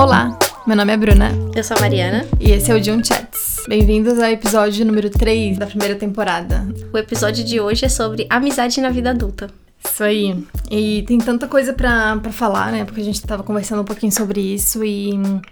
Olá, meu nome é Bruna Eu sou a Mariana. e esse é o Jun Chats. Bem-vindos ao episódio número 3 da primeira temporada. O episódio de hoje é sobre amizade na vida adulta. Isso aí. E tem tanta coisa pra, pra falar, né? Porque a gente tava conversando um pouquinho sobre isso e,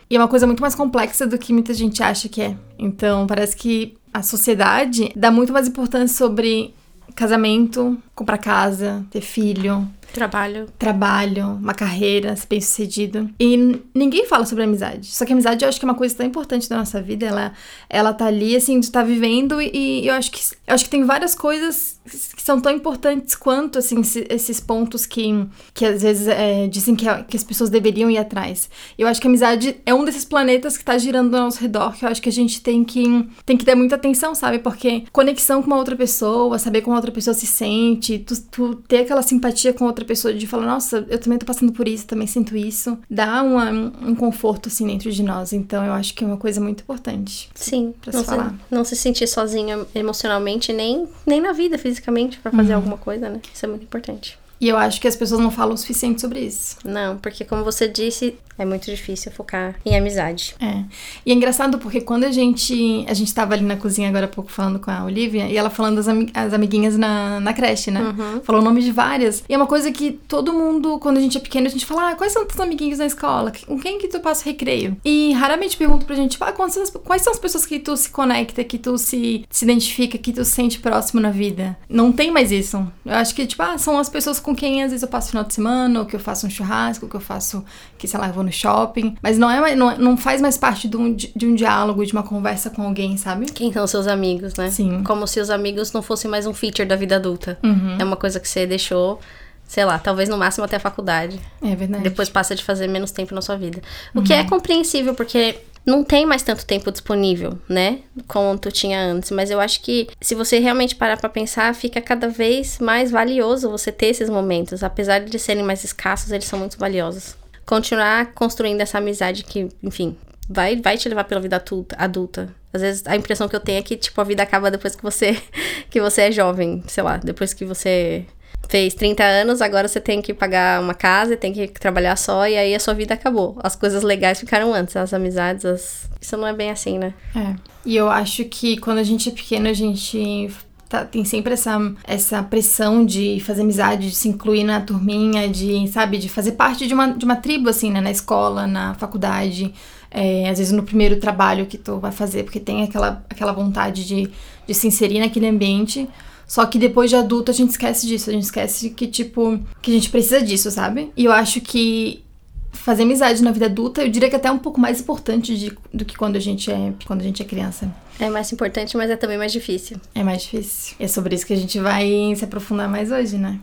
e é uma coisa muito mais complexa do que muita gente acha que é. Então, parece que a sociedade dá muito mais importância sobre casamento, comprar casa, ter filho, Trabalho. trabalho, uma carreira, ser bem sucedido. E ninguém fala sobre amizade. Só que amizade eu acho que é uma coisa tão importante da nossa vida. Ela, ela tá ali, assim, de estar vivendo. E, e eu acho que eu acho que tem várias coisas que são tão importantes quanto, assim, esse- esses pontos que, que às vezes é, dizem que, que as pessoas deveriam ir atrás. Eu acho que a amizade é um desses planetas que tá girando ao nosso redor, que eu acho que a gente tem que, tem que dar muita atenção, sabe? Porque conexão com uma outra pessoa, saber como a outra pessoa se sente, tu, tu ter aquela simpatia com outra pessoa de falar, nossa, eu também tô passando por isso, também sinto isso, dá uma- um conforto, assim, dentro de nós. Então, eu acho que é uma coisa muito importante. Sim. Pra não, se falar. não se sentir sozinha emocionalmente, nem, nem na vida, fisicamente, pra fazer alguma coisa, né? Isso é muito importante. E eu acho que as pessoas não falam o suficiente sobre isso. Não, porque como você disse, é muito difícil focar em amizade. É. E é engraçado porque quando a gente. A gente tava ali na cozinha agora há pouco falando com a Olivia, e ela falando das ami- as amiguinhas na, na creche, né? Falou o nome de várias. E é uma coisa que todo mundo, quando a gente é pequeno, a gente fala: ah, quais são teus amiguinhos na escola? Com quem que tu passa o recreio? E raramente pergunto pra gente, ah, quais são as, quais são as pessoas que tu se conecta, que tu se, se identifica, que tu se sente próximo na vida? Não tem mais isso. Eu acho que, tipo, ah, são as pessoas com quem às vezes eu passo final de semana, ou que eu faço um churrasco, ou que eu faço, que sei lá, eu vou no shopping. Mas não é não, não faz mais parte de um, de um diálogo, de uma conversa com alguém, sabe? Quem são seus amigos, né? Sim. Como se os amigos não fossem mais um feature da vida adulta. Uhum. É uma coisa que você deixou, sei lá, talvez no máximo até a faculdade. É verdade. Depois passa de fazer menos tempo na sua vida. O que é compreensível, porque não tem mais tanto tempo disponível, né? Quanto tinha antes. Mas eu acho que se você realmente parar pra pensar, fica cada vez mais valioso você ter esses momentos. Apesar de serem mais escassos, eles são muito valiosos. Continuar construindo essa amizade que, enfim, vai, vai te levar pela vida adulta. Às vezes a impressão que eu tenho é que, tipo, a vida acaba depois que você, que você é jovem. Sei lá, depois que você fez 30 anos, agora você tem que pagar uma casa, tem que trabalhar só, e aí a sua vida acabou. As coisas legais ficaram antes, as amizades, as... isso não é bem assim, né? É. E eu acho que quando a gente é pequeno, a gente tá- tem sempre essa, essa pressão de fazer amizade, de se incluir na turminha, de, sabe, de fazer parte de uma, de uma tribo, assim, né? Na escola, na faculdade, é, às vezes no primeiro trabalho que tu vai fazer, porque tem aquela, aquela vontade de, de se inserir naquele ambiente. Só que depois de adulto a gente esquece disso, a gente esquece que, tipo, que a gente precisa disso, sabe? E eu acho que fazer amizade na vida adulta, eu diria que até é um pouco mais importante de- do que quando a gente é quando a gente é criança. É mais importante, mas é também mais difícil. É mais difícil. E é sobre isso que a gente vai se aprofundar mais hoje, né?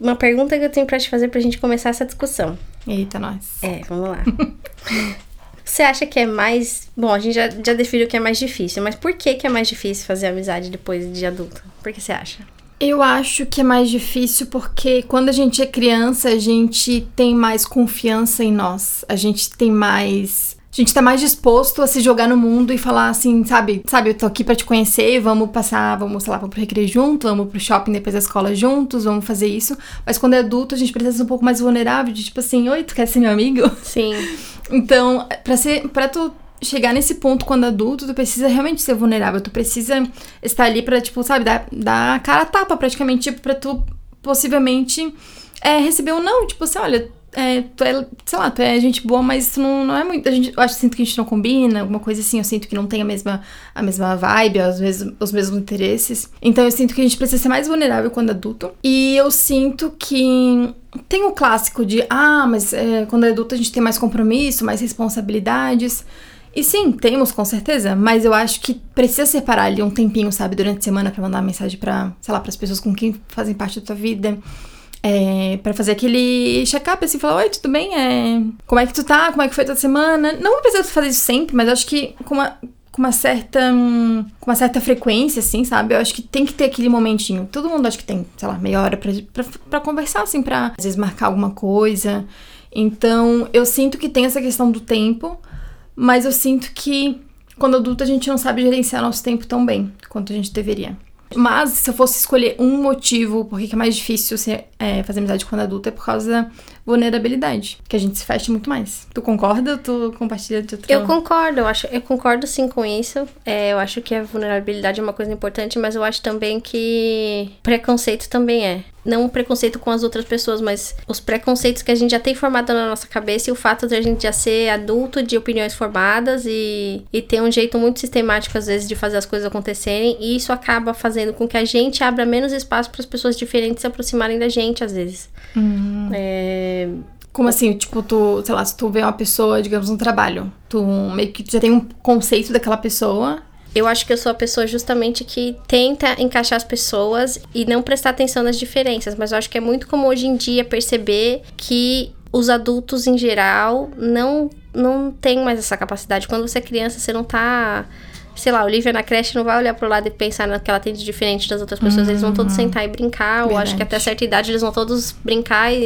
Uma pergunta que eu tenho pra te fazer pra gente começar essa discussão. Eita, nós. É, vamos lá. Você acha que é mais. Bom, a gente já, já definiu que é mais difícil, mas por que, que é mais difícil fazer amizade depois de adulto? Por que você acha? Eu acho que é mais difícil porque quando a gente é criança, a gente tem mais confiança em nós. A gente tem mais. A gente tá mais disposto a se jogar no mundo e falar assim, sabe? Sabe, eu tô aqui pra te conhecer, vamos passar, vamos, sei lá, vamos pro recreio junto, vamos pro shopping depois da escola juntos, vamos fazer isso. Mas quando é adulto, a gente precisa ser um pouco mais vulnerável, de tipo assim, oi, tu quer ser meu amigo? Sim. Então, pra ser, para tu chegar nesse ponto quando adulto, tu precisa realmente ser vulnerável. Tu precisa estar ali pra, tipo, sabe, dar, dar cara a tapa praticamente, tipo, pra tu possivelmente é, receber um não. Tipo assim, olha, é, tu é, sei lá, tu é gente boa, mas tu não, não é muito. A gente, eu acho sinto que a gente não combina, alguma coisa assim. Eu sinto que não tem a mesma, a mesma vibe, os mesmos, os mesmos interesses. Então eu sinto que a gente precisa ser mais vulnerável quando adulto. E eu sinto que tem o clássico de, ah, mas é, quando é adulto a gente tem mais compromisso, mais responsabilidades. E sim, temos com certeza, mas eu acho que precisa separar ali um tempinho, sabe, durante a semana pra mandar mensagem pra, sei lá, pras pessoas com quem fazem parte da tua vida. É, para fazer aquele check-up, assim, falar, oi, tudo bem? É, como é que tu tá? Como é que foi tua semana? Não precisa fazer isso sempre, mas acho que com uma, com uma certa com uma certa frequência, assim, sabe? Eu acho que tem que ter aquele momentinho. Todo mundo acho que tem, sei lá, meia hora pra, pra, pra conversar, assim, pra às vezes marcar alguma coisa. Então, eu sinto que tem essa questão do tempo, mas eu sinto que quando adulto a gente não sabe gerenciar nosso tempo tão bem quanto a gente deveria. Mas se eu fosse escolher um motivo por que é mais difícil ser, é, fazer amizade quando adulto, é por causa vulnerabilidade, que a gente se fecha muito mais. Tu concorda ou tu compartilha de outro Eu concordo, eu acho, eu concordo sim com isso. É, eu acho que a vulnerabilidade é uma coisa importante, mas eu acho também que preconceito também é não um preconceito com as outras pessoas, mas os preconceitos que a gente já tem formado na nossa cabeça e o fato de a gente já ser adulto de opiniões formadas e, e ter um jeito muito sistemático, às vezes, de fazer as coisas acontecerem. E isso acaba fazendo com que a gente abra menos espaço para as pessoas diferentes se aproximarem da gente, às vezes. Uhum. É, Como assim? Tipo, tu, sei lá, se tu vê uma pessoa, digamos, no trabalho, tu meio que já tem um conceito daquela pessoa eu acho que eu sou a pessoa justamente que tenta encaixar as pessoas e não prestar atenção nas diferenças, mas eu acho que é muito comum hoje em dia perceber que os adultos em geral não não têm mais essa capacidade. Quando você é criança, você não tá sei lá, Olivia na creche não vai olhar pro lado e pensar no que ela tem de diferente das outras pessoas. Eles vão todos uhum. sentar e brincar. Verdade. Eu acho que até certa idade eles vão todos brincar e,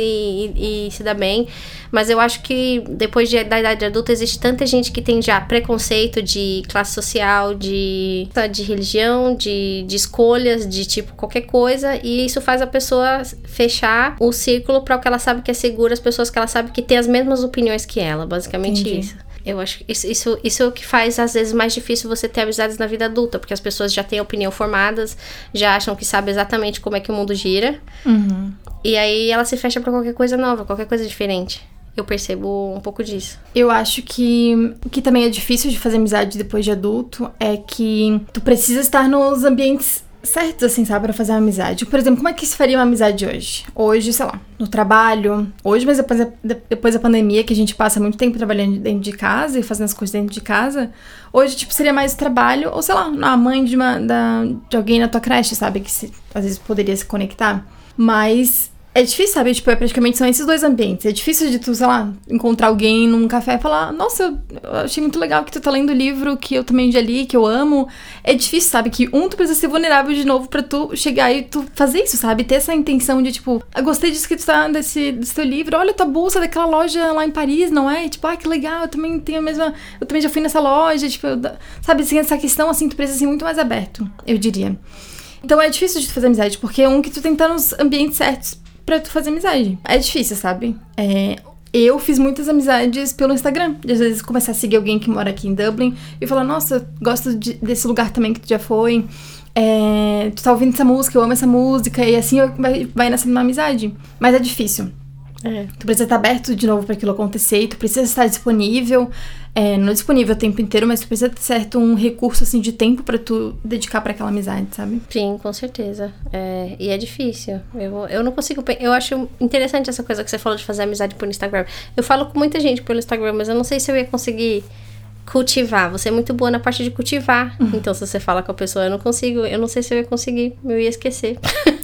e, e, se dar bem. Mas eu acho que depois de, da idade adulta existe tanta gente que tem já preconceito de classe social, de, de religião, de, de escolhas, de tipo qualquer coisa. E isso faz a pessoa fechar o círculo para o que ela sabe que é seguro, as pessoas que ela sabe que tem as mesmas opiniões que ela. Basicamente Entendi. isso. Eu acho que isso, isso, isso é o que faz, às vezes, mais difícil você ter amizades na vida adulta, porque as pessoas já têm opinião formadas, já acham que sabem exatamente como é que o mundo gira. Uhum. E aí ela se fecha para qualquer coisa nova, qualquer coisa diferente. Eu percebo um pouco disso. Eu acho que o que também é difícil de fazer amizade depois de adulto é que tu precisa estar nos ambientes certos, assim, sabe, pra fazer uma amizade. Por exemplo, como é que se faria uma amizade hoje? Hoje, sei lá, no trabalho. Hoje, mas depois, depois da pandemia, que a gente passa muito tempo trabalhando dentro de casa e fazendo as coisas dentro de casa. Hoje, tipo, seria mais trabalho, ou sei lá, a mãe de, uma, da, de alguém na tua creche, sabe? Que se, às vezes poderia se conectar. Mas é difícil, sabe? Tipo, é praticamente são esses dois ambientes. É difícil de tu, sei lá, encontrar alguém num café e falar: Nossa, eu achei muito legal que tu tá lendo o livro que eu também já li, que eu amo. É difícil, sabe? Que um, tu precisa ser vulnerável de novo pra tu chegar e tu fazer isso, sabe? Ter essa intenção de, tipo, eu gostei disso que tu tá desse, desse teu livro. Olha tua bolsa daquela loja lá em Paris, não é? E, tipo, ah, que legal, eu também tenho a mesma. Eu também já fui nessa loja, tipo, eu, sabe? Assim, essa questão, assim, tu precisa ser muito mais aberto, eu diria. Então é difícil de tu fazer amizade, porque um que tu estar nos ambientes certos pra tu fazer amizade. É difícil, sabe? É, eu fiz muitas amizades pelo Instagram. Às vezes começar a seguir alguém que mora aqui em Dublin e falar, nossa, gosto de, desse lugar também que tu já foi. É, tu tá ouvindo essa música, eu amo essa música, e assim vai, vai nascendo uma amizade. Mas é difícil. É. Tu precisa estar aberto de novo para aquilo acontecer, tu precisa estar disponível. É, não disponível o tempo inteiro, mas tu precisa ter certo um recurso assim de tempo para tu dedicar para aquela amizade, sabe? Sim, com certeza. É, e é difícil. Eu, eu não consigo. Eu acho interessante essa coisa que você falou de fazer amizade por Instagram. Eu falo com muita gente pelo Instagram, mas eu não sei se eu ia conseguir cultivar. Você é muito boa na parte de cultivar. Uhum. Então, se você fala com a pessoa, eu não consigo, eu não sei se eu ia conseguir, eu ia esquecer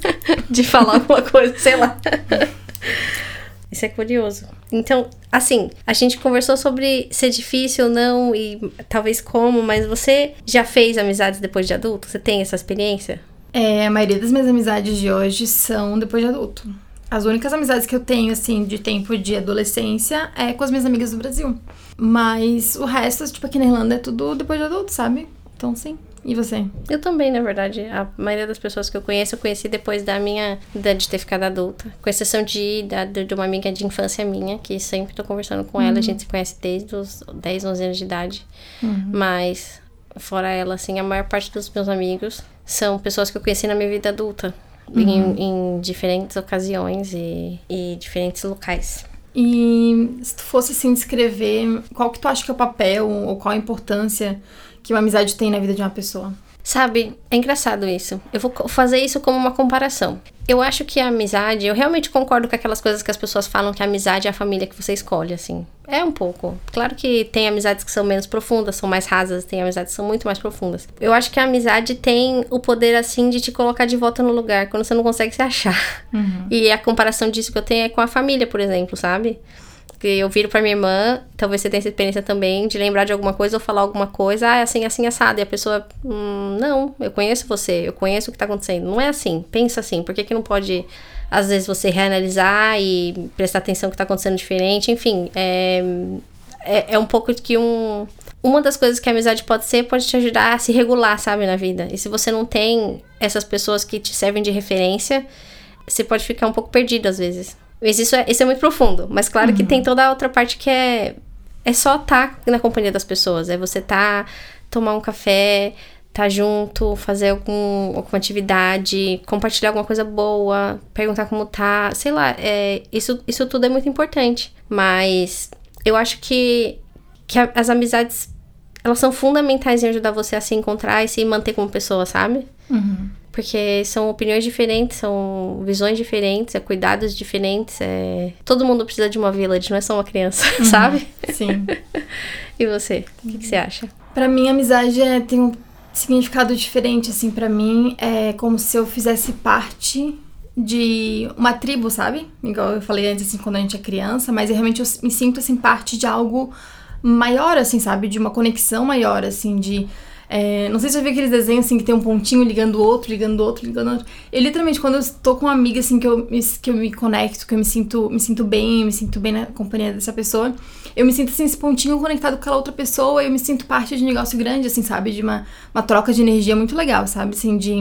de falar alguma coisa, sei lá. Isso é curioso. Então, assim, a gente conversou sobre ser difícil ou não e talvez como, mas você já fez amizades depois de adulto? Você tem essa experiência? É, a maioria das minhas amizades de hoje são depois de adulto. As únicas amizades que eu tenho, assim, de tempo de adolescência é com as minhas amigas do Brasil. Mas o resto, tipo, aqui na Irlanda é tudo depois de adulto, sabe? Então, sim. E você? Eu também, na verdade. A maioria das pessoas que eu conheço, eu conheci depois da minha. de ter ficado adulta. Com exceção de, da, de uma amiga de infância minha, que sempre tô conversando com uhum. ela. A uhum. gente se conhece desde os 10, 11 anos de idade. Uhum. Mas, fora ela, assim, a maior parte dos meus amigos são pessoas que eu conheci na minha vida adulta. Uhum. Em, em, diferentes ocasiões e, e diferentes locais. E se tu fosse assim descrever qual que tu acha que é o papel ou qual a importância que uma amizade tem na vida de uma pessoa. Sabe, é engraçado isso. Eu vou fazer isso como uma comparação. Eu acho que a amizade, eu realmente concordo com aquelas coisas que as pessoas falam que a amizade é a família que você escolhe, assim. É um pouco. Claro que tem amizades que são menos profundas, são mais rasas, tem amizades que são muito mais profundas. Eu acho que a amizade tem o poder, assim, de te colocar de volta no lugar quando você não consegue se achar. Uhum. E a comparação disso que eu tenho é com a família, por exemplo, sabe? Eu viro pra minha irmã, talvez você tenha essa experiência também, de lembrar de alguma coisa ou falar alguma coisa, ah, é assim, assim, assado. E a pessoa, hum, não, eu conheço você, eu conheço o que tá acontecendo. Não é assim, pensa assim, por que, que não pode, às vezes, você reanalisar e prestar atenção que tá acontecendo diferente? Enfim, é, é, é um pouco que um. Uma das coisas que a amizade pode ser, pode te ajudar a se regular, sabe, na vida. E se você não tem essas pessoas que te servem de referência, você pode ficar um pouco perdido às vezes. Mas isso é, isso é muito profundo. Mas claro uhum. que tem toda a outra parte que é. É só estar tá na companhia das pessoas. É você tá, tomar um café, tá junto, fazer algum, alguma atividade, compartilhar alguma coisa boa, perguntar como tá, sei lá, é, isso, isso tudo é muito importante. Mas eu acho que, que a, as amizades, elas são fundamentais em ajudar você a se encontrar e se manter como pessoa, sabe? Uhum. Porque são opiniões diferentes, são visões diferentes, é cuidados diferentes. É... Todo mundo precisa de uma village, não é só uma criança, uhum. sabe? Sim. e você? O que, que, você acha? Pra mim, a amizade é, tem um significado diferente, assim, para mim. É como se eu fizesse parte de uma tribo, sabe? Igual eu falei antes, assim, quando a gente é criança, mas eu, realmente eu me sinto, assim, parte de algo maior, assim, sabe? De uma conexão maior, assim, de é, não sei se você viu aqueles desenhos assim que tem um pontinho ligando o outro, ligando o outro, ligando o outro. Eu literalmente, quando eu tô com uma amiga assim que eu, que eu me conecto, que eu me sinto, me sinto bem, me sinto bem na companhia dessa pessoa, eu me sinto assim, esse pontinho conectado com aquela outra pessoa, eu me sinto parte de um negócio grande, assim, sabe? De uma, uma troca de energia muito legal, sabe? Assim, de,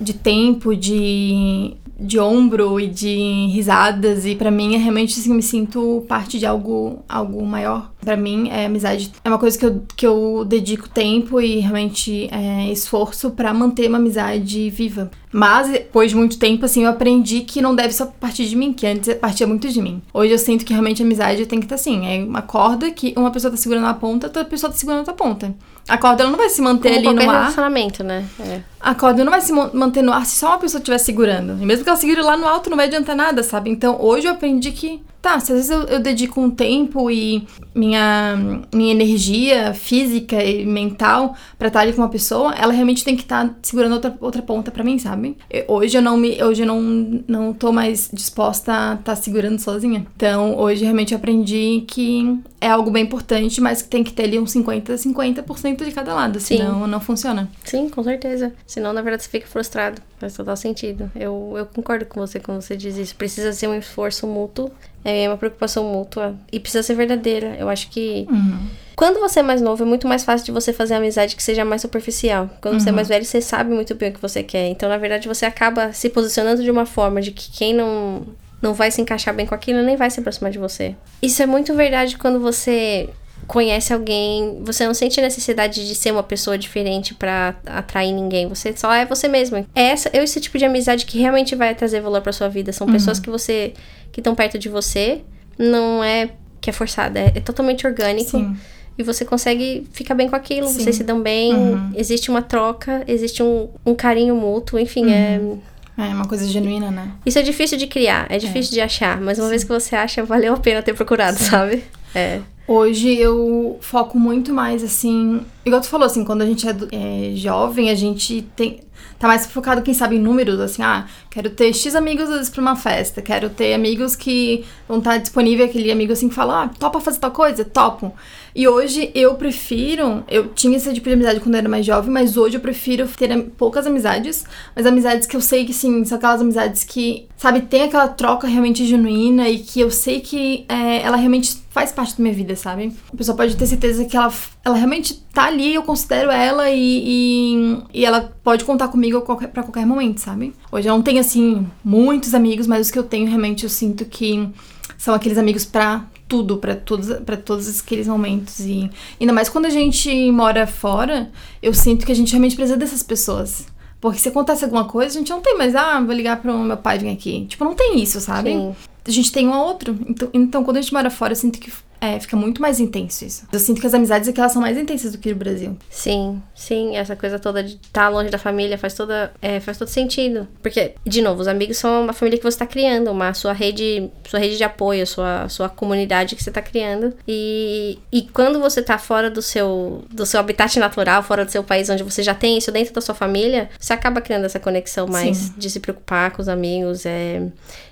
de tempo, de, de ombro e de risadas e para mim é realmente assim, me sinto parte de algo algo maior. Para mim é amizade é uma coisa que eu, que eu dedico tempo e realmente é, esforço para manter uma amizade viva. Mas depois de muito tempo assim eu aprendi que não deve só partir de mim, que antes partia muito de mim. Hoje eu sinto que realmente amizade tem que estar assim, é uma corda que uma pessoa tá segurando a ponta, outra pessoa tá segurando outra ponta. A corda ela não vai se manter Como ali no ar. relacionamento, né? É. A corda não vai se manter no ar se só uma pessoa estiver segurando. E mesmo que ela segure lá no alto, não vai adiantar nada, sabe? Então hoje eu aprendi que Tá, se às vezes eu, eu, dedico um tempo e minha, minha energia física e mental para estar ali com uma pessoa, ela realmente tem que estar tá segurando outra, outra ponta para mim, sabe? Eu, hoje eu não me hoje eu não, não tô mais disposta a estar tá segurando sozinha. Então, hoje realmente eu aprendi que é algo bem importante, mas que tem que ter ali uns 50, 50% de cada lado, Sim. senão não funciona. Sim, com certeza. Senão, na verdade, você fica frustrado. Faz total sentido. Eu, eu concordo com você quando você diz isso. Precisa ser um esforço mútuo é uma preocupação mútua e precisa ser verdadeira. Eu acho que uhum. quando você é mais novo é muito mais fácil de você fazer amizade que seja mais superficial. Quando uhum. você é uhum. mais velho, você sabe muito bem o que você quer. Então, na verdade, você acaba se posicionando de uma forma de que quem não não vai se encaixar bem com aquilo nem vai se aproximar de você. Isso é muito verdade quando você conhece alguém, você não sente necessidade de ser uma pessoa diferente para atrair ninguém, você só é você mesmo. É essa, é esse tipo de amizade que realmente vai trazer valor para sua vida. São uhum. pessoas que você que estão perto de você, não é que é forçada, é, é totalmente orgânico. Sim. E você consegue ficar bem com aquilo, Sim. vocês se dão bem, uhum. existe uma troca, existe um, um carinho mútuo, enfim, uhum. é. É uma coisa genuína, né? Isso é difícil de criar, é difícil é. de achar, mas uma Sim. vez que você acha, valeu a pena ter procurado, Sim. sabe? É. Hoje eu foco muito mais assim. Igual tu falou, assim, quando a gente é, é jovem, a gente tem, tá mais focado, quem sabe, em números, assim, ah, quero ter X amigos às pra uma festa, quero ter amigos que vão estar disponíveis, aquele amigo assim que fala, ah, topa fazer tal coisa? Topo. E hoje eu prefiro, eu tinha esse tipo de amizade quando eu era mais jovem, mas hoje eu prefiro ter poucas amizades, mas amizades que eu sei que sim, são aquelas amizades que, sabe, tem aquela troca realmente genuína e que eu sei que é, ela realmente faz parte da minha vida, sabe? A pessoa pode ter certeza que ela, ela realmente tá ali, eu considero ela e, e, e ela pode contar comigo qualquer, pra qualquer momento, sabe? Hoje eu não tenho, assim, muitos amigos, mas os que eu tenho realmente eu sinto que são aqueles amigos pra tudo, para todos, para todos aqueles momentos. E ainda mais quando a gente mora fora, eu sinto que a gente realmente precisa dessas pessoas. Porque se acontece alguma coisa, a gente não tem mais, ah, vou ligar pro meu pai vir aqui. Tipo, não tem isso, sabe? Sim. A gente tem um ou outro. Então, então, quando a gente mora fora, eu sinto que é, fica muito mais intenso isso. Eu sinto que as amizades aqui elas são mais intensas do que no Brasil. Sim, sim, essa coisa toda de estar tá longe da família faz toda é, faz todo sentido. Porque, de novo, os amigos são uma família que você está criando, uma sua rede, sua rede de apoio, sua, sua comunidade que você está criando. E, e quando você está fora do seu do seu habitat natural, fora do seu país onde você já tem isso dentro da sua família, você acaba criando essa conexão mais sim. de se preocupar com os amigos, é...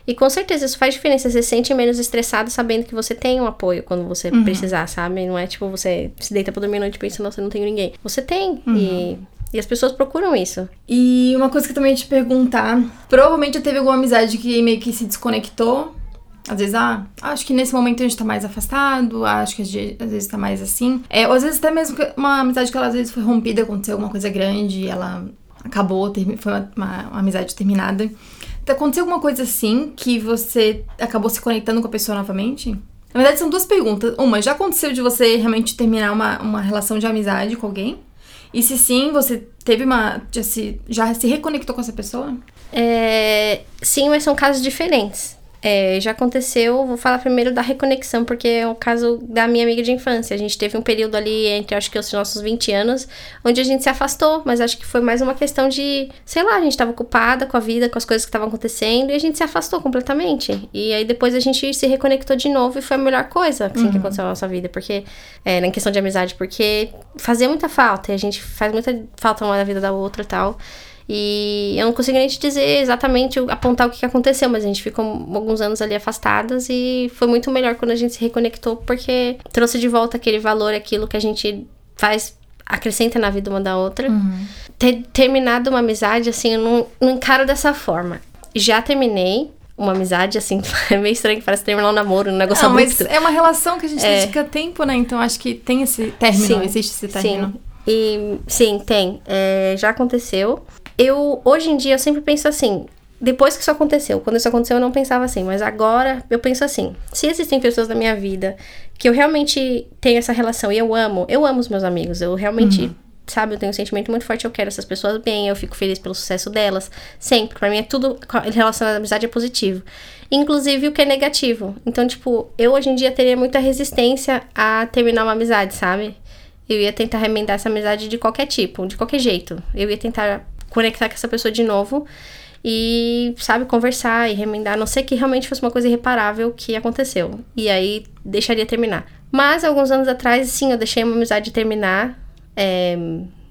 E com certeza isso faz diferença, você se sente menos estressado sabendo que você tem um apoio quando você uhum. precisar, sabe? Não é tipo você se deita pra dormir à noite pensando, nossa, não tenho ninguém. Você tem. Uhum. E e as pessoas procuram isso. E uma coisa que eu também ia te perguntar: provavelmente já teve alguma amizade que meio que se desconectou. Às vezes, ah, acho que nesse momento a gente tá mais afastado, acho que às vezes tá mais assim. É, ou às vezes até mesmo uma amizade que ela às vezes foi rompida, aconteceu alguma coisa grande, ela acabou, foi uma, uma, uma amizade terminada. Aconteceu alguma coisa assim que você acabou se conectando com a pessoa novamente? Na verdade, são duas perguntas. Uma, já aconteceu de você realmente terminar uma, uma relação de amizade com alguém? E se sim, você teve uma. Já se, já se reconectou com essa pessoa? É, sim, mas são casos diferentes. É, já aconteceu, vou falar primeiro da reconexão, porque é o caso da minha amiga de infância. A gente teve um período ali entre, acho que os nossos 20 anos, onde a gente se afastou, mas acho que foi mais uma questão de, sei lá, a gente estava ocupada com a vida, com as coisas que estavam acontecendo, e a gente se afastou completamente. E aí depois a gente se reconectou de novo e foi a melhor coisa assim, uhum. que aconteceu na nossa vida, porque, é, na questão de amizade, porque fazia muita falta, e a gente faz muita falta uma na vida da outra e tal. E eu não consigo nem te dizer exatamente, apontar o que aconteceu, mas a gente ficou alguns anos ali afastadas e foi muito melhor quando a gente se reconectou, porque trouxe de volta aquele valor, aquilo que a gente faz, acrescenta na vida uma da outra. Uhum. Ter terminado uma amizade, assim, eu não, não encaro dessa forma. Já terminei, uma amizade, assim, é meio estranho, parece terminar um namoro, um negócio não, muito. mas é uma relação que a gente é. dedica tempo, né? Então acho que tem esse término, sim, existe esse término. Sim. E sim, tem. É, já aconteceu eu, hoje em dia, eu sempre penso assim, depois que isso aconteceu, quando isso aconteceu eu não pensava assim, mas agora eu penso assim: se existem pessoas na minha vida que eu realmente tenho essa relação e eu amo, eu amo os meus amigos, eu realmente, uhum. sabe, eu tenho um sentimento muito forte, eu quero essas pessoas bem, eu fico feliz pelo sucesso delas, sempre. Pra mim é tudo relacionado à amizade é positivo. Inclusive o que é negativo. Então, tipo, eu hoje em dia teria muita resistência a terminar uma amizade, sabe? Eu ia tentar remendar essa amizade de qualquer tipo, de qualquer jeito. Eu ia tentar conectar com essa pessoa de novo e, sabe, conversar e remendar, a não ser que realmente fosse uma coisa irreparável que aconteceu. E aí deixaria terminar. Mas alguns anos atrás, sim, eu deixei uma amizade terminar é,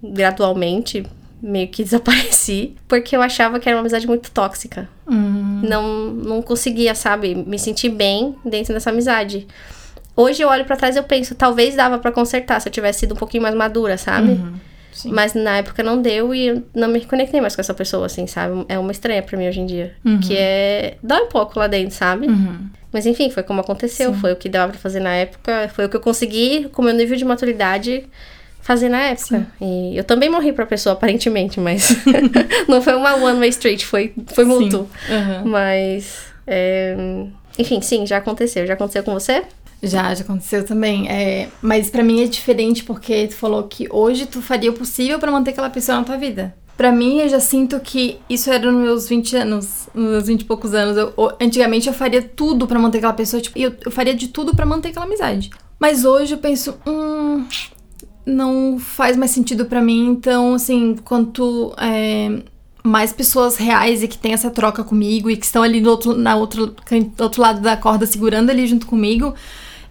gradualmente, meio que desapareci, porque eu achava que era uma amizade muito tóxica. Uhum. Não, não conseguia, sabe, me sentir bem dentro dessa amizade. Hoje eu olho para trás e eu penso, talvez dava para consertar se eu tivesse sido um pouquinho mais madura, sabe? Uhum. Sim. Mas na época não deu e eu não me conectei mais com essa pessoa, assim, sabe? É uma estranha pra mim hoje em dia. Uhum. Que é. dói um pouco lá dentro, sabe? Uhum. Mas enfim, foi como aconteceu. Sim. Foi o que dava pra fazer na época. Foi o que eu consegui, com o meu nível de maturidade, fazer na época. Sim. E eu também morri pra pessoa, aparentemente, mas. não foi uma one-way street, foi, foi mútuo. Uhum. Mas. É... Enfim, sim, já aconteceu. Já aconteceu com você? Já, já aconteceu também. É, mas para mim é diferente porque tu falou que hoje tu faria o possível para manter aquela pessoa na tua vida. Pra mim, eu já sinto que isso era nos meus 20 anos, nos meus 20 e poucos anos. Eu, antigamente eu faria tudo para manter aquela pessoa, tipo, eu, eu faria de tudo para manter aquela amizade. Mas hoje eu penso, hum, não faz mais sentido para mim. Então, assim, quanto é, mais pessoas reais e que tem essa troca comigo e que estão ali do outro, na outro, do outro lado da corda segurando ali junto comigo,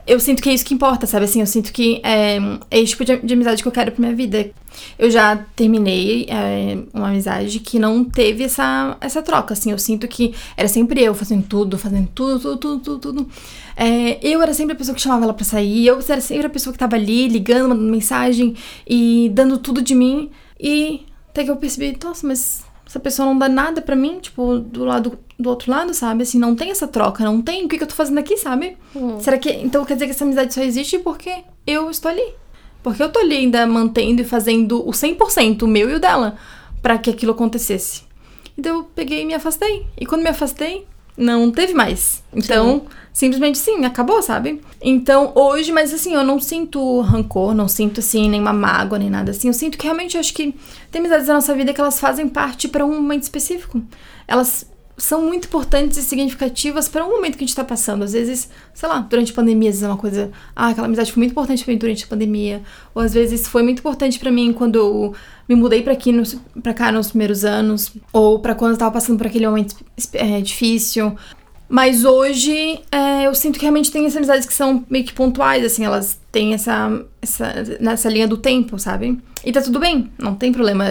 eu sinto que é isso que importa, sabe? Assim, eu sinto que é, é esse tipo de, de, amizade que eu quero pra minha vida. Eu já terminei é, uma amizade que não teve essa, essa troca, assim. Eu sinto que era sempre eu fazendo tudo, fazendo tudo, tudo, tudo, tudo, tudo. É, eu era sempre a pessoa que chamava ela pra sair, eu era sempre a pessoa que tava ali, ligando, mandando mensagem e dando tudo de mim. E até que eu percebi, nossa, mas essa pessoa não dá nada para mim, tipo, do lado do outro lado, sabe? Assim, não tem essa troca, não tem o que, que eu tô fazendo aqui, sabe? Hum. Será que. Então quer dizer que essa amizade só existe porque eu estou ali. Porque eu tô ali ainda mantendo e fazendo o 100%, o meu e o dela, para que aquilo acontecesse. Então eu peguei e me afastei. E quando me afastei, não teve mais. Então, sim. simplesmente sim, acabou, sabe? Então, hoje, mas assim, eu não sinto rancor, não sinto assim nenhuma mágoa nem nada assim. Eu sinto que realmente eu acho que tem amizades da nossa vida que elas fazem parte para um momento específico. Elas são muito importantes e significativas para um momento que a gente está passando. Às vezes, sei lá, durante a pandemia, às vezes é uma coisa. Ah, aquela amizade foi muito importante para mim durante a pandemia. Ou às vezes foi muito importante para mim quando eu me mudei para aqui, para cá nos primeiros anos. Ou para quando eu estava passando por aquele momento é, difícil. Mas hoje é, eu sinto que realmente tem essas amizades que são meio que pontuais, assim, elas têm essa, essa nessa linha do tempo, sabe? E tá tudo bem, não tem problema.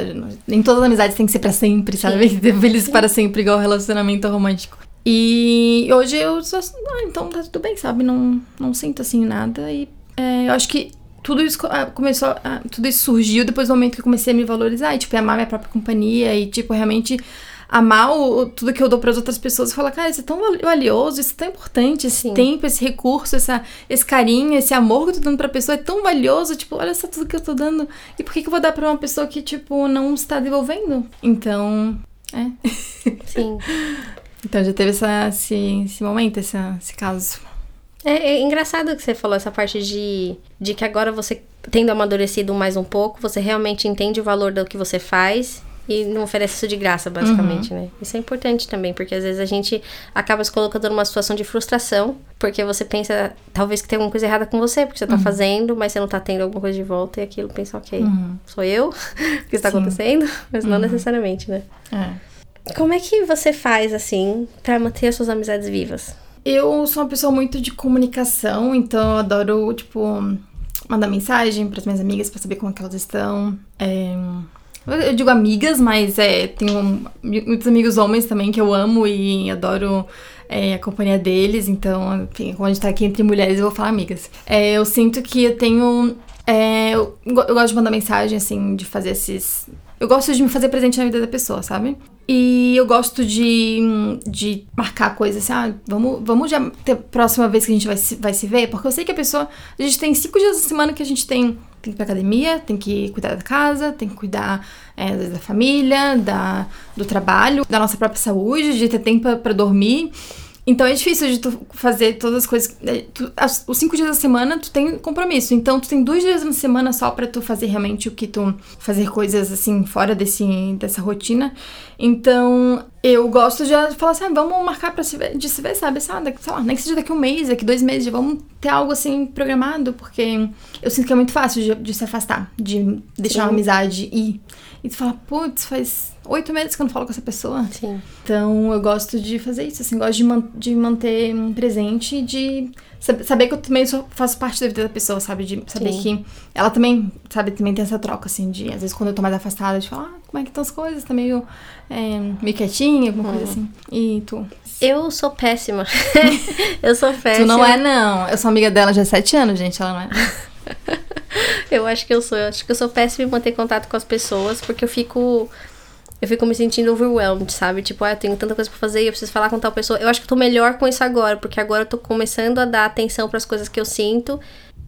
Nem todas as amizades têm que ser para sempre, sabe? Sim. Feliz para sempre, igual relacionamento romântico. E hoje eu só. Ah, então tá tudo bem, sabe? Não, não sinto assim nada. E é, eu acho que tudo isso ah, começou. A, tudo isso surgiu depois do momento que eu comecei a me valorizar e, tipo, amar minha própria companhia e, tipo, realmente amar o, tudo que eu dou para as outras pessoas e falar, cara, isso é tão valioso, isso é tão importante, esse Sim. tempo, esse recurso, essa, esse carinho, esse amor que eu tô dando pra pessoa é tão valioso, tipo, olha só tudo que eu tô dando. E por que, que eu vou dar pra uma pessoa que, tipo, não está devolvendo? Então, é. Sim. Então já teve essa, esse, esse momento, esse, esse caso. É, é engraçado que você falou essa parte de, de que agora você, tendo amadurecido mais um pouco, você realmente entende o valor do que você faz e não oferece isso de graça, basicamente, uhum. né? Isso é importante também, porque às vezes a gente acaba se colocando numa situação de frustração, porque você pensa, talvez que tem alguma coisa errada com você, porque você tá uhum. fazendo, mas você não tá tendo alguma coisa de volta, e aquilo pensa, ok, uhum. sou eu que está Sim. acontecendo, mas não uhum. necessariamente, né? É. Como é que você faz, assim, para manter as suas amizades vivas? Eu sou uma pessoa muito de comunicação, então eu adoro, tipo, mandar mensagem para as minhas amigas para saber como é que elas estão. É eu digo amigas, mas é, tenho muitos amigos homens também que eu amo e adoro é, a companhia deles. Então, enfim, quando a gente tá aqui entre mulheres, eu vou falar amigas. É, eu sinto que eu tenho. É, eu, eu gosto de mandar mensagem, assim, de fazer esses. Eu gosto de me fazer presente na vida da pessoa, sabe? E eu gosto de, de marcar coisas assim, ah, vamos, vamos já ter próxima vez que a gente vai se, vai se ver, porque eu sei que a pessoa. A gente tem cinco dias da semana que a gente tem tem que ir pra academia, tem que cuidar da casa, tem que cuidar é, da família, da, do trabalho, da nossa própria saúde, de ter tempo para dormir. Então é difícil de tu fazer todas as coisas. Né, tu, as, os cinco dias da semana tu tem compromisso. Então tu tem dois dias na semana só para tu fazer realmente o que tu. fazer coisas assim fora desse, dessa rotina. Então eu gosto de falar assim, ah, vamos marcar pra se ver, de se ver, sabe? Sabe, sei lá, nem que seja daqui um mês, daqui dois meses, vamos ter algo assim programado, porque eu sinto que é muito fácil de, de se afastar, de deixar Sim. uma amizade ir. E tu fala, putz, faz oito meses que eu não falo com essa pessoa. Sim. Então eu gosto de fazer isso, assim, gosto de, man de manter presente, de saber que eu também sou, faço parte da vida da pessoa, sabe? De saber Sim. que ela também, sabe, também tem essa troca, assim, de às vezes quando eu tô mais afastada, de falar, ah, como é que estão as coisas? Tá meio, é, meio quietinha, alguma coisa uhum. assim. E tu? Eu sou péssima. eu sou péssima. Tu não é, não. Eu sou amiga dela já há sete anos, gente, ela não é. eu acho que eu sou. Eu acho que eu sou péssima em manter contato com as pessoas, porque eu fico. Eu fico me sentindo overwhelmed, sabe? Tipo, ah, eu tenho tanta coisa pra fazer eu preciso falar com tal pessoa. Eu acho que eu tô melhor com isso agora, porque agora eu tô começando a dar atenção para as coisas que eu sinto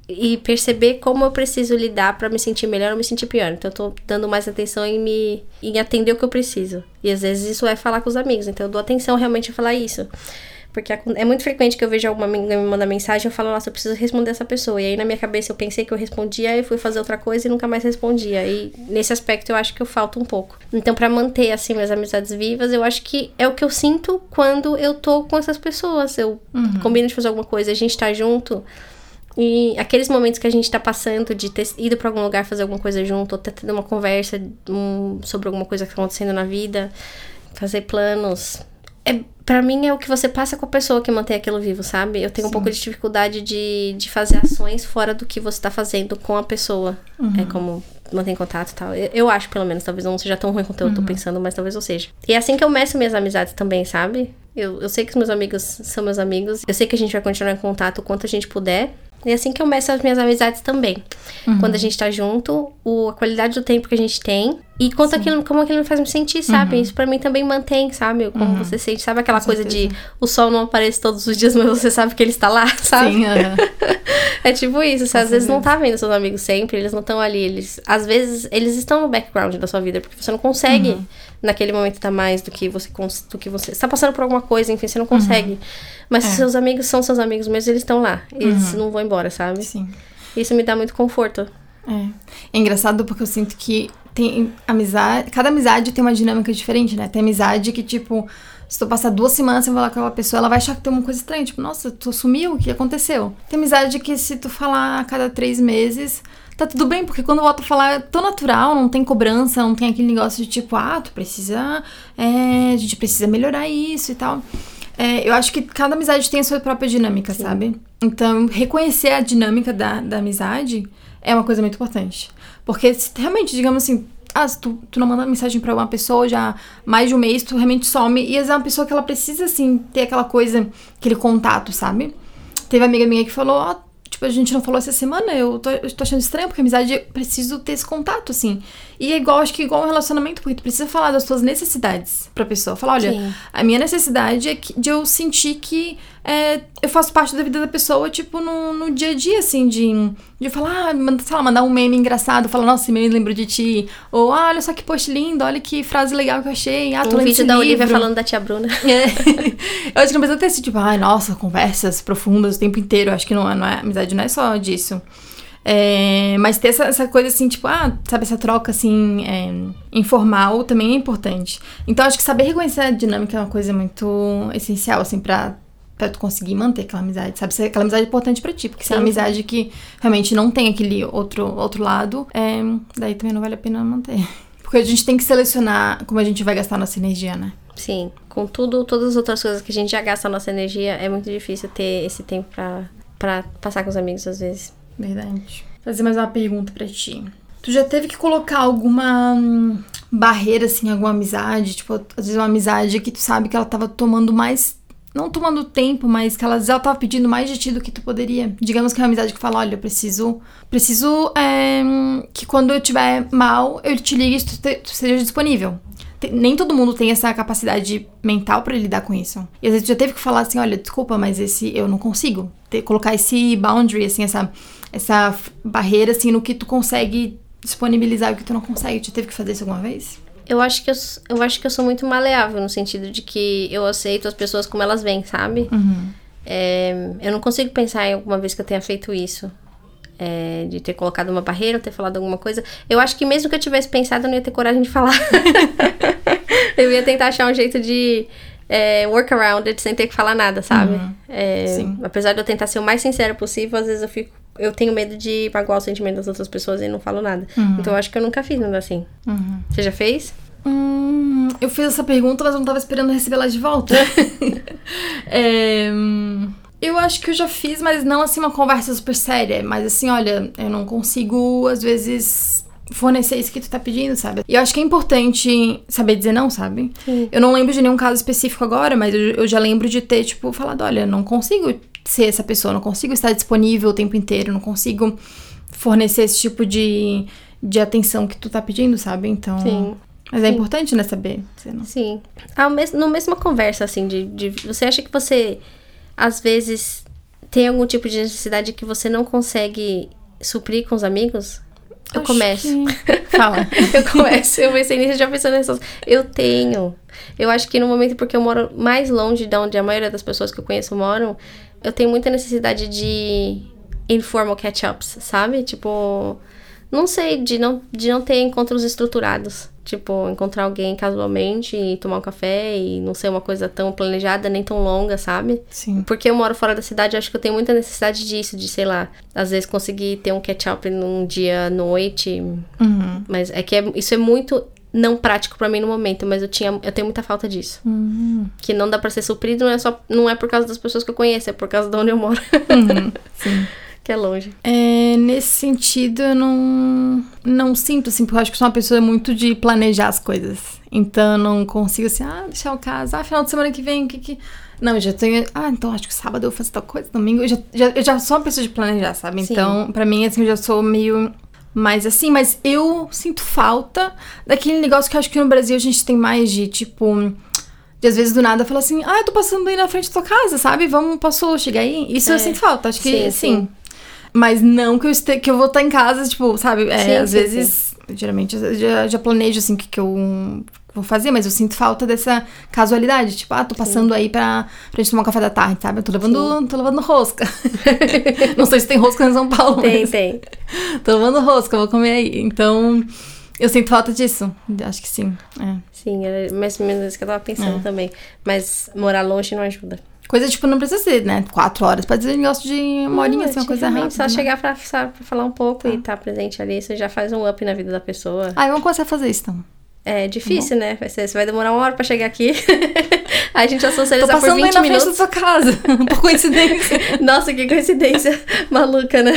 e perceber como eu preciso lidar para me sentir melhor ou me sentir pior. Então eu tô dando mais atenção em me em atender o que eu preciso. E às vezes isso é falar com os amigos. Então eu dou atenção realmente a falar isso. Porque é muito frequente que eu vejo alguma amiga me mandar mensagem e eu falo, nossa, eu preciso responder essa pessoa. E aí na minha cabeça eu pensei que eu respondia e fui fazer outra coisa e nunca mais respondia. E nesse aspecto eu acho que eu falto um pouco. Então, para manter assim minhas amizades vivas, eu acho que é o que eu sinto quando eu tô com essas pessoas. Eu uhum. combino de fazer alguma coisa, a gente tá junto. E aqueles momentos que a gente tá passando de ter ido pra algum lugar fazer alguma coisa junto, ou ter tido uma conversa um, sobre alguma coisa que tá acontecendo na vida, fazer planos, é, para mim é o que você passa com a pessoa que mantém aquilo vivo, sabe? Eu tenho Sim. um pouco de dificuldade de, de fazer ações fora do que você tá fazendo com a pessoa. Uhum. É como manter contato e tal. Eu, eu, acho, pelo menos, talvez não seja tão ruim quanto eu tô uhum. pensando, mas talvez eu seja. E é assim que eu meço minhas amizades também, sabe? Eu, eu sei que os meus amigos são meus amigos. Eu sei que a gente vai continuar em contato o quanto a gente puder. E é assim que eu meço as minhas amizades também. Uhum. Quando a gente tá junto, o, a qualidade do tempo que a gente tem e quanto aquilo, como aquilo me faz me sentir, sabe? Uhum. Isso pra mim também mantém, sabe? Como uhum. você sente, sabe aquela Com coisa certeza. de o sol não aparece todos os dias, mas você sabe que ele está lá, sabe? Sim, é tipo isso, você às vezes não tá vendo seus amigos sempre, eles não estão ali, eles às vezes eles estão no background da sua vida, porque você não consegue uhum. naquele momento dar mais do que você do que você está passando por alguma coisa, enfim, você não consegue. Mas é. seus amigos são seus amigos mesmo, eles estão lá, eles uhum. não vão embora, sabe? Sim. Isso me dá muito conforto. É. é engraçado porque eu sinto que tem amizade. Cada amizade tem uma dinâmica diferente, né? Tem amizade que, tipo, se tu passar duas semanas sem falar com aquela pessoa, ela vai achar que tem uma coisa estranha. Tipo, nossa, tu sumiu? O que aconteceu? Tem amizade que, se tu falar a cada três meses, tá tudo bem, porque quando volta a falar é tão natural, não tem cobrança, não tem aquele negócio de tipo, ah, tu precisa. É, a gente precisa melhorar isso e tal. É, eu acho que cada amizade tem a sua própria dinâmica, Sim. sabe? Então, reconhecer a dinâmica da, da amizade é uma coisa muito importante. Porque se realmente, digamos assim, ah, se tu, tu não manda mensagem para uma pessoa já mais de um mês, tu realmente some. E às vezes é uma pessoa que ela precisa, assim, ter aquela coisa, aquele contato, sabe? Teve uma amiga minha que falou, ó, oh, tipo, a gente não falou essa semana, eu tô, eu tô achando estranho, porque amizade, eu preciso ter esse contato, assim. E é igual, acho que igual um relacionamento, porque tu precisa falar das tuas necessidades pra pessoa. Falar, olha, Sim. a minha necessidade é que, de eu sentir que é, eu faço parte da vida da pessoa, tipo, no, no dia a dia, assim, de, de falar, ah, sei lá, mandar um meme engraçado, falar, nossa, esse meme lembrou de ti. Ou, ah, olha só que post lindo, olha que frase legal que eu achei. Ah, tô Um vídeo da Olivia livro. falando da tia Bruna. É. Eu acho que não precisa ter esse tipo, ai, nossa, conversas profundas o tempo inteiro. Eu acho que não é, não é amizade não é só disso. É, mas ter essa, essa coisa assim, tipo, ah, sabe, essa troca assim, é, informal também é importante. Então acho que saber reconhecer a dinâmica é uma coisa muito essencial, assim, pra, pra tu conseguir manter aquela amizade, sabe? Se aquela amizade é importante pra ti, porque se é uma amizade que realmente não tem aquele outro, outro lado, é, daí também não vale a pena manter. Porque a gente tem que selecionar como a gente vai gastar nossa energia, né? Sim, com tudo, todas as outras coisas que a gente já gasta a nossa energia, é muito difícil ter esse tempo pra, pra passar com os amigos às vezes. Verdade. Vou fazer mais uma pergunta pra ti. Tu já teve que colocar alguma hum, barreira, assim, alguma amizade? Tipo, às vezes uma amizade que tu sabe que ela tava tomando mais. Não tomando tempo, mas que ela, ela tava pedindo mais de ti do que tu poderia. Digamos que é uma amizade que fala, olha, eu preciso. Preciso é, que quando eu tiver mal, eu te ligue e tu, tu seja disponível. Nem todo mundo tem essa capacidade mental pra lidar com isso. E às vezes tu já teve que falar assim, olha, desculpa, mas esse eu não consigo. Ter- colocar esse boundary, assim, essa, essa barreira, assim, no que tu consegue disponibilizar e o que tu não consegue. Tu já teve que fazer isso alguma vez? Eu acho que eu, eu acho que eu sou muito maleável no sentido de que eu aceito as pessoas como elas vêm, sabe? É, eu não consigo pensar em alguma vez que eu tenha feito isso. É, de ter colocado uma barreira, ou ter falado alguma coisa. Eu acho que mesmo que eu tivesse pensado, eu não ia ter coragem de falar. eu ia tentar achar um jeito de é, work around it sem ter que falar nada, sabe? É, Sim. Apesar de eu tentar ser o mais sincera possível, às vezes eu fico. Eu tenho medo de magoar o sentimento das outras pessoas e não falo nada. Então eu acho que eu nunca fiz nada assim. Você já fez? Hum, eu fiz essa pergunta, mas eu não tava esperando receber ela de volta. É, eu acho que eu já fiz, mas não assim uma conversa super séria. Mas assim, olha, eu não consigo, às vezes, fornecer isso que tu tá pedindo, sabe? E eu acho que é importante saber dizer não, sabe? Sim. Eu não lembro de nenhum caso específico agora, mas eu, eu já lembro de ter, tipo, falado, olha, não consigo ser essa pessoa, não consigo estar disponível o tempo inteiro, não consigo fornecer esse tipo de, de atenção que tu tá pedindo, sabe? Então. Sim. Mas é Sim. importante, né, saber. dizer não. Sim. Ao mes no mesma conversa, assim, de, de. Você acha que você, às vezes, tem algum tipo de necessidade que você não consegue suprir com os amigos? Eu Acho começo. que- Fala. eu começo, eu pensei nisso já pensando nessas. Eu tenho. Eu acho que no momento, porque eu moro mais longe de onde a maioria das pessoas que eu conheço moram, eu tenho muita necessidade de informal catch-ups, sabe? Tipo, não sei, de não, de não ter encontros estruturados. Tipo, encontrar alguém casualmente e tomar um café e não ser uma coisa tão planejada nem tão longa, sabe? Sim. Porque eu moro fora da cidade, acho que eu tenho muita necessidade disso, de, sei lá, às vezes conseguir ter um catch-up num dia à noite. Uhum. Mas é que é- isso é muito não prático pra mim no momento, mas eu tinha eu tenho muita falta disso. Uhum. Que não dá pra ser suprido, não é só não é por causa das pessoas que eu conheço, é por causa de onde eu moro, Uhum. Sim. que é longe. É, nesse sentido, eu não, não sinto, assim, porque eu acho que sou uma pessoa muito de planejar as coisas. Então, eu não consigo, assim, ah, deixar o caso, ah, final de semana que vem, o que que... Não, eu já tenho, ah, então acho que sábado eu vou fazer tal coisa, domingo, eu já, já, eu já sou uma pessoa de planejar, sabe? Sim. Então, pra mim, assim, eu já sou meio mais assim, mas eu sinto falta daquele negócio que eu acho que no Brasil a gente tem mais de, tipo... De às vezes do nada falar assim, ah, eu tô passando aí na frente da tua casa, sabe? Vamos, posso chegar aí? Isso eu É. sinto falta, acho que Sim, sim. sim. Mas não que eu, este, que eu vou estar em casa, tipo, sabe? É, Sim, às vezes, geralmente, eu já, já planejo, assim, o que, que eu vou fazer, mas eu sinto falta dessa casualidade. Tipo, ah, tô passando aí pra, pra gente tomar um café da tarde, sabe? Eu tô levando, tô levando rosca. não sei se tem rosca em São Paulo, Tem, mas tem. tô levando rosca, vou comer aí. Então, eu sinto falta disso. Acho que sim. É. Sim, era mais ou menos isso que eu tava pensando É. também. Mas morar longe não ajuda. Coisa, tipo, não precisa ser, né? Quatro horas. Pode ser negócio de uma horinha, assim, uma coisa rápida. Só né? chegar pra, pra falar um pouco e estar presente ali, isso já faz um up na vida da pessoa. Ai, vamos começar a fazer isso, então. É difícil, né? Vai ser, você vai demorar uma hora pra chegar aqui. A gente vai Tô socializar por passando aí 20 na frente da minutos. sua casa, por coincidência. Nossa, que coincidência maluca, né?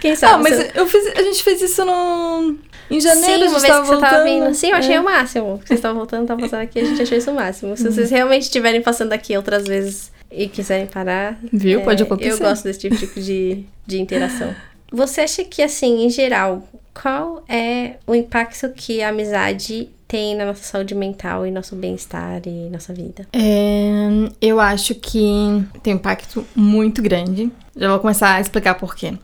Quem sabe? Ah, mas você... eu fiz, a gente fez isso no... em janeiro, Sim, uma vez que você tava vindo. Sim, eu achei É. o máximo. Vocês estavam voltando, estavam passando aqui, a gente achou isso o máximo. Se vocês realmente estiverem passando aqui outras vezes e quiserem parar. Viu? é, Pode acontecer. Eu gosto desse tipo de, de interação. Você acha que, assim, em geral, qual é o impacto que a amizade tem na nossa saúde mental e nosso bem-estar e nossa vida? É, eu acho que tem um impacto muito grande. Já vou começar a explicar por quê.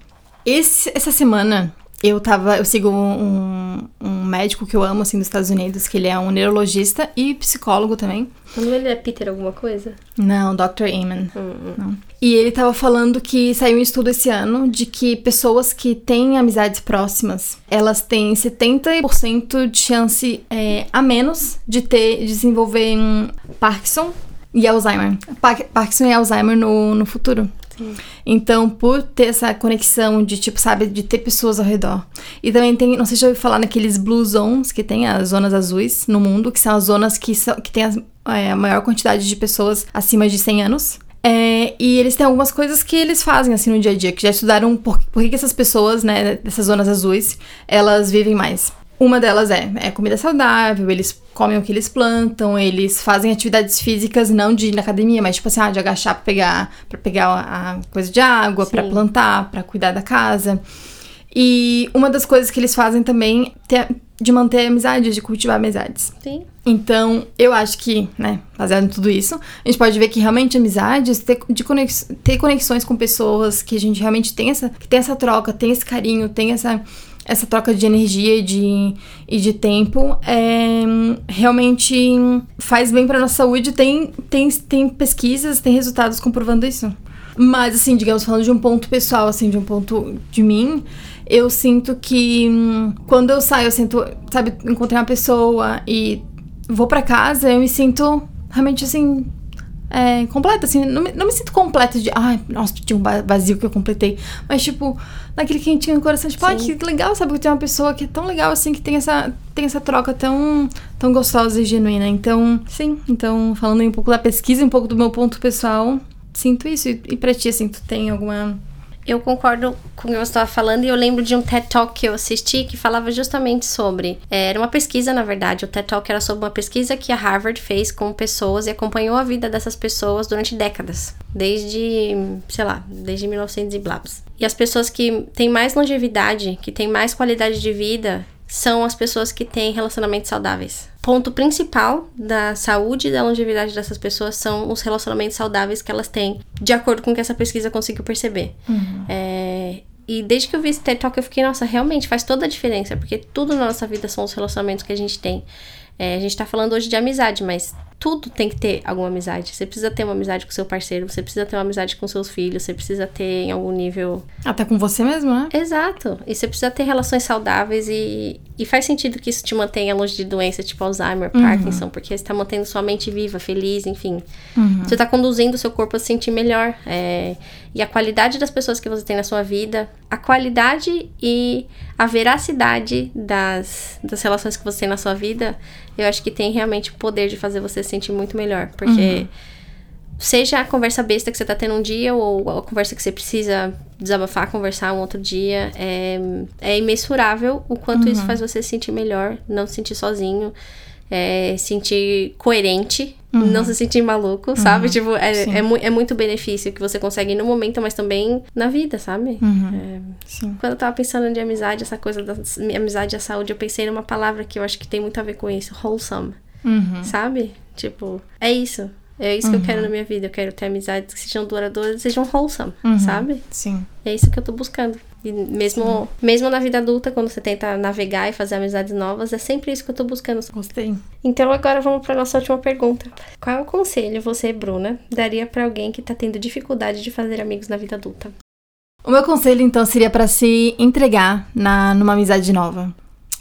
Esse, essa semana eu tava. Eu sigo um, um médico que eu amo, assim, dos Estados Unidos, que ele é um neurologista e psicólogo também. Quando ele é Peter alguma coisa? Não, Dr. Amen. Hum, hum. Não. E ele tava falando que saiu um estudo esse ano de que pessoas que têm amizades próximas, elas têm 70% de chance é, a menos de ter de desenvolver um Parkinson e Alzheimer. Par- Parkinson e Alzheimer no, no futuro. Então, por ter essa conexão de, tipo, sabe, de ter pessoas ao redor. E também tem, não sei se já ouviu falar naqueles blue zones, que tem as zonas azuis no mundo, que são as zonas que, são, que tem as- é, a maior quantidade de pessoas acima de 100 anos. É, e eles têm algumas coisas que eles fazem, assim, no dia a dia, que já estudaram por, por que essas pessoas, né, dessas zonas azuis, elas vivem mais. Uma delas é, é comida saudável, eles comem o que eles plantam, eles fazem atividades físicas, não de ir na academia, mas tipo assim, ah, de agachar pra pegar, pra pegar a coisa de água, pra Sim. plantar, pra cuidar da casa. E uma das coisas que eles fazem também é de manter amizades, de cultivar amizades. Sim. Então, eu acho que, né, baseado em tudo isso, a gente pode ver que realmente amizades, ter, de conex, ter conexões com pessoas que a gente realmente tem essa, que tem essa troca, tem esse carinho, tem essa, essa troca de energia e de, e de tempo, é, realmente faz bem pra nossa saúde. Tem, tem, tem pesquisas, tem resultados comprovando isso. Mas, assim, digamos, falando de um ponto pessoal, assim, de um ponto de mim, eu sinto que hum, quando eu saio, eu sinto, sabe, encontrei uma pessoa e vou pra casa, eu me sinto realmente assim. É, completa, assim, não me, não me sinto completa de, ai, nossa, tinha um va- vazio que eu completei. Mas, tipo, naquele quentinho no coração, tipo, ai, Sim. que legal, sabe, que tem uma pessoa que é tão legal, assim, que tem essa, tem essa troca tão, tão gostosa e genuína. Então, sim, então, falando um pouco da pesquisa, um pouco do meu ponto pessoal, sinto isso. E, e pra ti, assim, tu tem alguma. Eu concordo com o que você estava falando e eu lembro de um TED Talk que eu assisti que falava justamente sobre. é, Era uma pesquisa, na verdade. O TED Talk era sobre uma pesquisa que a Harvard fez com pessoas e acompanhou a vida dessas pessoas durante décadas. Desde, sei lá, desde 1900 e blabs. E as pessoas que têm mais longevidade, que têm mais qualidade de vida, são as pessoas que têm relacionamentos saudáveis. Ponto principal da saúde e da longevidade dessas pessoas são os relacionamentos saudáveis que elas têm, de acordo com o que essa pesquisa conseguiu perceber. É, e desde que eu vi esse TED Talk, eu fiquei, nossa, realmente faz toda a diferença, porque tudo na nossa vida são os relacionamentos que a gente tem. É, a gente tá falando hoje de amizade, mas tudo tem que ter alguma amizade. Você precisa ter uma amizade com seu parceiro, você precisa ter uma amizade com seus filhos, você precisa ter em algum nível Até com você mesmo, né? Exato. E você precisa ter relações saudáveis e, e faz sentido que isso te mantenha longe de doenças tipo Alzheimer, Parkinson, porque você tá mantendo sua mente viva, feliz, enfim. Você tá conduzindo o seu corpo a se sentir melhor. é, e a qualidade das pessoas que você tem na sua vida, a qualidade e a veracidade das, das relações que você tem na sua vida, eu acho que tem realmente o poder de fazer você se sentir muito melhor. Porque seja a conversa besta que você tá tendo um dia ou a conversa que você precisa desabafar, conversar um outro dia, é, é imensurável o quanto isso faz você se sentir melhor, não se sentir sozinho, é, sentir coerente, não se sentir maluco, sabe? Tipo, é, é, é muito benefício que você consegue no momento, mas também na vida, sabe? É, Sim. quando eu tava pensando de amizade, essa coisa da amizade e a saúde, eu pensei numa palavra que eu acho que tem muito a ver com isso, wholesome Uhum. sabe? Tipo, é isso. É isso que eu quero na minha vida. Eu quero ter amizades que sejam duradouras, sejam wholesome, sabe? Sim. É isso que eu tô buscando. E mesmo, mesmo na vida adulta, quando você tenta navegar e fazer amizades novas, é sempre isso que eu tô buscando. Gostei. Então agora vamos pra nossa última pergunta. Qual é o conselho você, Bruna, daria pra alguém que tá tendo dificuldade de fazer amigos na vida adulta? O meu conselho, então, seria pra se entregar na, numa amizade nova.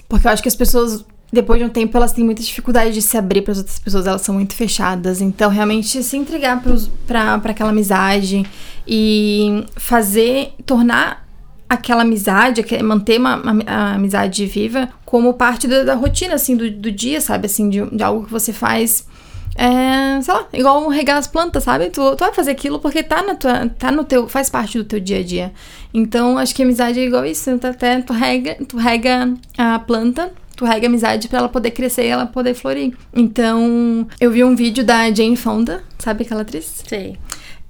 Porque eu acho que as pessoas, depois de um tempo, elas têm muita dificuldade de se abrir para outras pessoas, elas são muito fechadas. Então, realmente, se entregar pra aquela amizade e fazer, tornar aquela amizade, manter uma, uma- a amizade viva como parte da, da rotina, assim, do, do dia, sabe? Assim, de, de algo que você faz. É, sei lá, igual regar as plantas, sabe? Tu, tu vai fazer aquilo porque tá, na tua, tá no teu, faz parte do teu dia a dia. Então, acho que amizade é igual isso. Tu até tu rega, tu rega a planta, tu rega amizade pra ela poder crescer e ela poder florir. Então, eu vi um vídeo da Jane Fonda, sabe aquela atriz? Sei.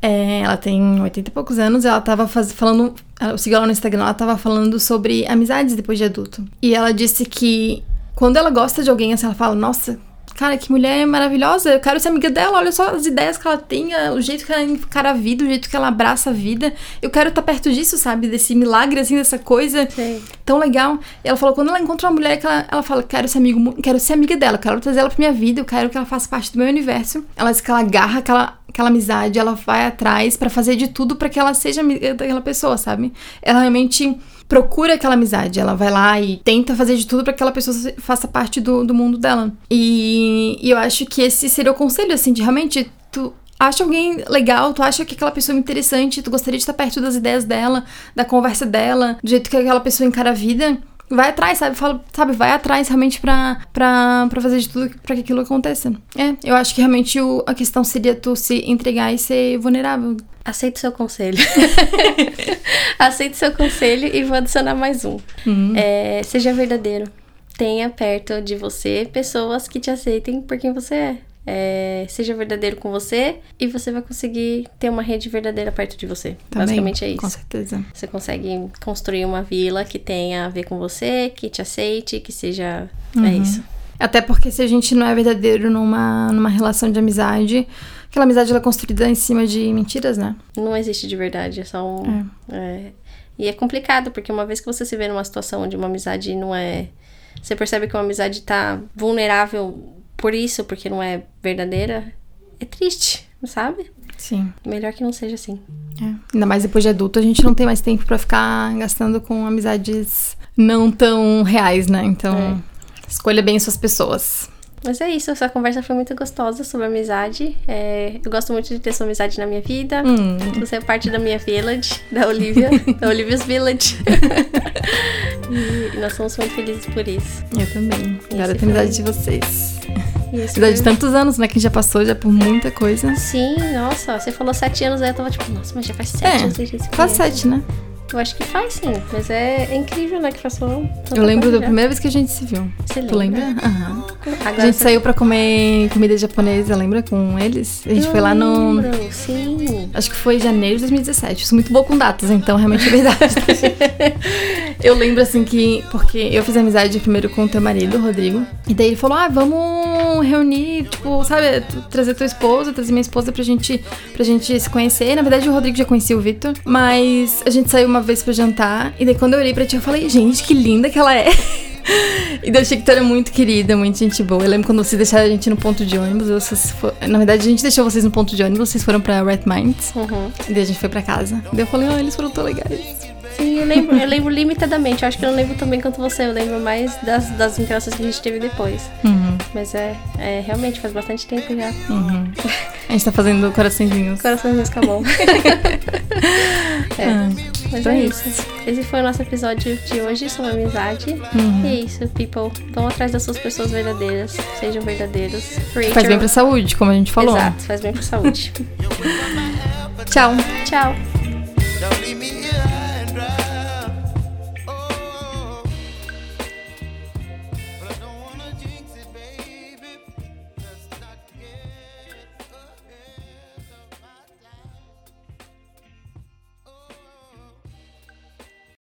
É, ela tem 80 e poucos anos, ela tava faz, falando. Eu segui ela no Instagram, ela tava falando sobre amizades depois de adulto. E ela disse que quando ela gosta de alguém, assim, ela fala, nossa, cara, que mulher maravilhosa, eu quero ser amiga dela, olha só as ideias que ela tem, o jeito que ela encara a vida, o jeito que ela abraça a vida. Eu quero estar perto disso, sabe? Desse milagre, assim, dessa coisa Sim. tão legal. E ela falou, quando ela encontra uma mulher que ela, ela fala, quero ser amigo, quero ser amiga dela, quero trazer ela pra minha vida, eu quero que ela faça parte do meu universo. Ela diz que ela agarra aquela, aquela amizade, ela vai atrás pra fazer de tudo pra que ela seja amiga daquela pessoa, sabe? Ela realmente procura aquela amizade. Ela vai lá e tenta fazer de tudo para que aquela pessoa faça parte do, do mundo dela. E, e eu acho que esse seria o conselho, assim, de realmente tu acha alguém legal, tu acha que aquela pessoa é interessante, tu gostaria de estar perto das ideias dela, da conversa dela, do jeito que aquela pessoa encara a vida. Vai atrás, sabe? Fala, sabe, vai atrás realmente pra, pra, pra fazer de tudo pra que aquilo aconteça. É, eu acho que realmente o, a questão seria tu se entregar e ser vulnerável. Aceito seu conselho. Aceito seu conselho e vou adicionar mais um. Uhum. É, seja verdadeiro. Tenha perto de você pessoas que te aceitem por quem você é. É, seja verdadeiro com você e você vai conseguir ter uma rede verdadeira perto de você. Também, Basicamente é Com isso. certeza. Você consegue construir uma vila que tenha a ver com você, que te aceite, que seja. Uhum. É isso. Até porque se a gente não é verdadeiro numa, numa relação de amizade, aquela amizade ela é construída em cima de mentiras, né? Não existe de verdade, é só um. é. E é complicado, porque uma vez que você se vê numa situação onde uma amizade não é. Você percebe que uma amizade tá vulnerável por isso, porque não é verdadeira, é triste, sabe? Sim. Melhor que não seja assim. É. Ainda mais depois de adulto, a gente não tem mais tempo pra ficar gastando com amizades não tão reais, né? Então, escolha bem suas pessoas. Mas é isso, essa conversa foi muito gostosa sobre amizade. É, eu gosto muito de ter sua amizade na minha vida. Hum. Você é parte da minha village, da Olivia, da Olivia's Village. e nós somos muito felizes por isso. Eu também. Agora tem amizade de vocês. E Amizade de tantos anos, né? Que já passou já por muita coisa. Sim, nossa, você falou sete anos, aí eu tava tipo, nossa, mas já faz sete É, anos conhece. sete, né? Eu acho que faz sim, mas é, é incrível, né, que passou Eu lembro da primeira vez que a gente se viu. Você Tu lembra? lembra? Aham. A gente você- saiu pra comer comida japonesa, lembra? Com eles. A gente Eu foi lá no. lembro, Sim. Acho que foi janeiro de 2017. Eu sou muito boa com datas, então realmente é verdade. eu lembro assim que. Porque eu fiz amizade primeiro com o teu marido, Rodrigo. E daí ele falou: ah, vamos reunir, tipo, sabe, trazer tua esposa, trazer minha esposa pra gente, pra gente se conhecer. Na verdade, o Rodrigo já conhecia o Vitor. Mas a gente saiu uma vez pra jantar. E daí quando eu olhei pra ti, eu falei, gente, que linda que ela é. E daí eu achei que tu era muito querida, muito gente boa. Eu lembro quando vocês deixaram a gente no ponto de ônibus. Vocês fo- Na verdade, a gente deixou vocês no ponto de ônibus, vocês foram pra Red Minds. Uhum. E daí a gente foi pra casa. E daí eu falei, oh, eles foram tão legais. Sim, eu lembro, eu lembro limitadamente. Eu acho que eu não lembro também quanto você. Eu lembro mais das, das interações que a gente teve depois. Uhum, Mas é, é realmente faz bastante tempo já. uhum. A gente tá fazendo coraçõezinhos. Meus acabou. é. Ah, Mas então é é isso. Esse foi o nosso episódio de hoje sobre amizade. Uhum. E é isso, people. Vão atrás das suas pessoas verdadeiras. Sejam verdadeiros. Faz bem pra saúde, como a gente falou. Exato, faz bem pra saúde. Tchau. Tchau.